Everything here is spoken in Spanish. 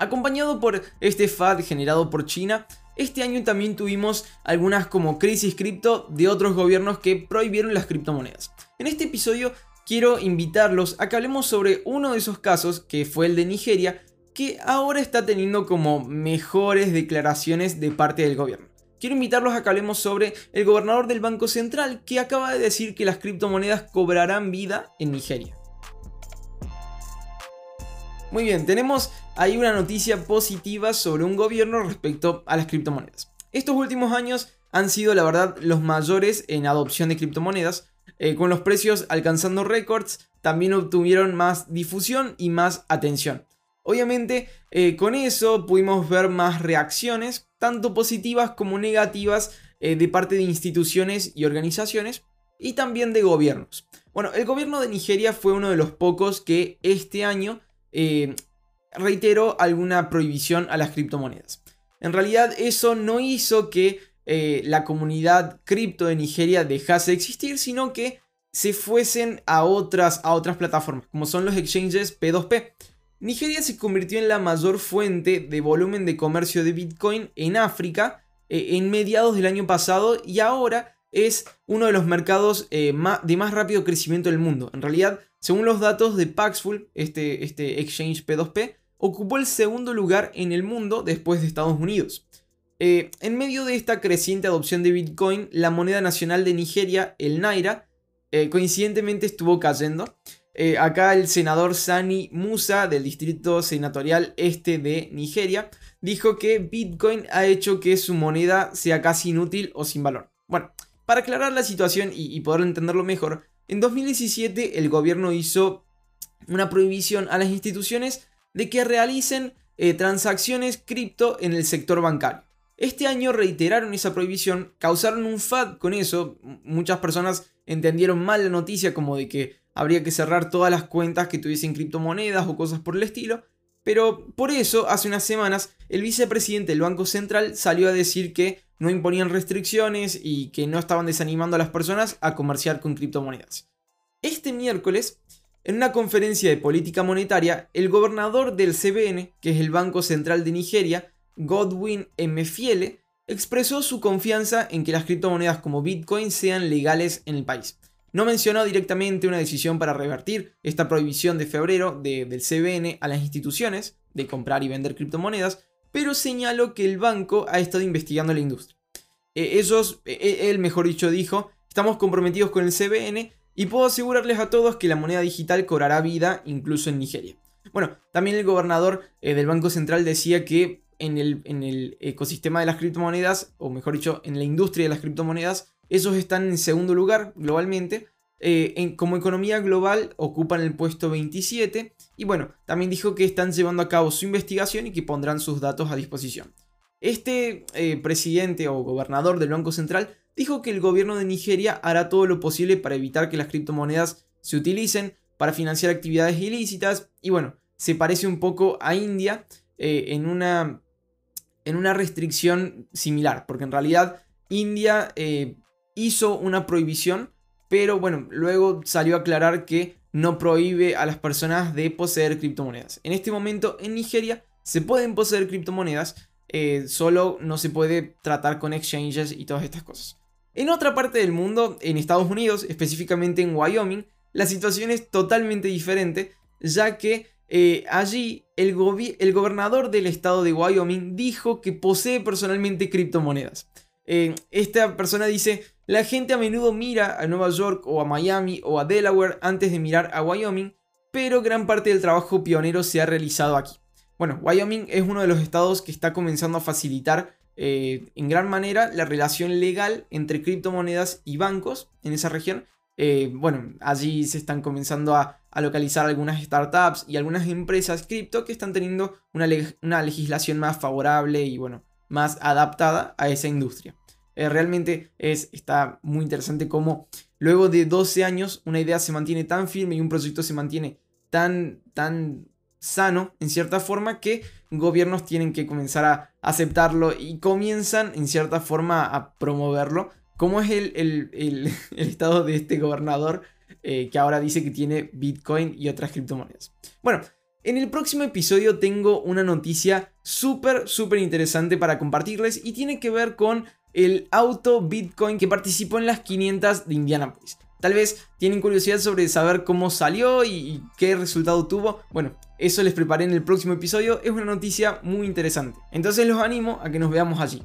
Acompañado por este FAD generado por China, este año también tuvimos algunas como crisis cripto de otros gobiernos que prohibieron las criptomonedas. En este episodio quiero invitarlos a que hablemos sobre uno de esos casos, que fue el de Nigeria, que ahora está teniendo como mejores declaraciones de parte del gobierno. Quiero invitarlos a que hablemos sobre el gobernador del Banco Central que acaba de decir que las criptomonedas cobrarán vida en Nigeria. Muy bien, tenemos ahí una noticia positiva sobre un gobierno respecto a las criptomonedas. Estos últimos años han sido la verdad los mayores en adopción de criptomonedas, eh, con los precios alcanzando récords, también obtuvieron más difusión y más atención. Obviamente, eh, con eso pudimos ver más reacciones, tanto positivas como negativas, eh, de parte de instituciones y organizaciones, y también de gobiernos. Bueno, el gobierno de Nigeria fue uno de los pocos que este año eh, reiteró alguna prohibición a las criptomonedas. En realidad, eso no hizo que la comunidad cripto de Nigeria dejase de existir, sino que se fuesen a otras, a otras plataformas, como son los exchanges P2P. Nigeria se convirtió en la mayor fuente de volumen de comercio de Bitcoin en África eh, en mediados del año pasado y ahora es uno de los mercados eh, de más rápido crecimiento del mundo. En realidad, según los datos de Paxful, este, este exchange P2P, ocupó el segundo lugar en el mundo después de Estados Unidos. Eh, en medio de esta creciente adopción de Bitcoin, la moneda nacional de Nigeria, el Naira, coincidentemente estuvo cayendo. Eh, acá el senador Sani Musa del Distrito Senatorial Este de Nigeria dijo que Bitcoin ha hecho que su moneda sea casi inútil o sin valor. Para aclarar la situación y, poder entenderlo mejor, en 2017 el gobierno hizo una prohibición a las instituciones de que realicen eh, transacciones cripto en el sector bancario. Este año reiteraron esa prohibición, causaron un FAD con eso, muchas personas entendieron mal la noticia como de que habría que cerrar todas las cuentas que tuviesen criptomonedas o cosas por el estilo. Pero por eso, hace unas semanas, el vicepresidente del Banco Central salió a decir que no imponían restricciones y que no estaban desanimando a las personas a comerciar con criptomonedas. Este miércoles, en una conferencia de política monetaria, el gobernador del CBN, que es el Banco Central de Nigeria, Godwin Emefiele, expresó su confianza en que las criptomonedas como Bitcoin sean legales en el país. No mencionó directamente una decisión para revertir esta prohibición de febrero del CBN a las instituciones de comprar y vender criptomonedas, pero señaló que el banco ha estado investigando la industria. Eh, ellos, eh, eh, él mejor dicho, dijo, estamos comprometidos con el CBN y puedo asegurarles a todos que la moneda digital cobrará vida incluso en Nigeria. Bueno, también el gobernador del Banco Central decía que en el, en el ecosistema de las criptomonedas, o mejor dicho, en la industria de las criptomonedas, esos están en segundo lugar globalmente. Eh, como economía global ocupan el puesto 27 y bueno, también dijo que están llevando a cabo su investigación y que pondrán sus datos a disposición. Este eh, presidente o gobernador del Banco Central dijo que el gobierno de Nigeria hará todo lo posible para evitar que las criptomonedas se utilicen para financiar actividades ilícitas y bueno, se parece un poco a India eh, en, una, en una restricción similar, porque en realidad India hizo una prohibición, pero bueno, luego salió a aclarar que no prohíbe a las personas de poseer criptomonedas. En este momento en Nigeria se pueden poseer criptomonedas, eh, solo no se puede tratar con exchanges y todas estas cosas. En otra parte del mundo, en Estados Unidos, específicamente en Wyoming, la situación es totalmente diferente, ya que eh, allí el, el gobernador del estado de Wyoming dijo que posee personalmente criptomonedas. Eh, esta persona dice, la gente a menudo mira a Nueva York o a Miami o a Delaware antes de mirar a Wyoming, pero gran parte del trabajo pionero se ha realizado aquí. Bueno, Wyoming es uno de los estados que está comenzando a facilitar eh, en gran manera la relación legal entre criptomonedas y bancos en esa región. Eh, bueno, allí se están comenzando a, localizar algunas startups y algunas empresas cripto que están teniendo una, una legislación más favorable y bueno, más adaptada a esa industria. Eh, realmente es, está muy interesante cómo luego de 12 años una idea se mantiene tan firme y un proyecto se mantiene tan, tan sano en cierta forma que gobiernos tienen que comenzar a aceptarlo y comienzan en cierta forma a promoverlo, como es el, estado de este gobernador eh, que ahora dice que tiene Bitcoin y otras criptomonedas. Bueno, En el próximo episodio tengo una noticia súper, súper interesante para compartirles y tiene que ver con el auto Bitcoin que participó en las 500 de Indianapolis. Tal vez tienen curiosidad sobre saber cómo salió y, qué resultado tuvo. Bueno, eso les preparé en el próximo episodio. Es una noticia muy interesante. Entonces los animo a que nos veamos allí.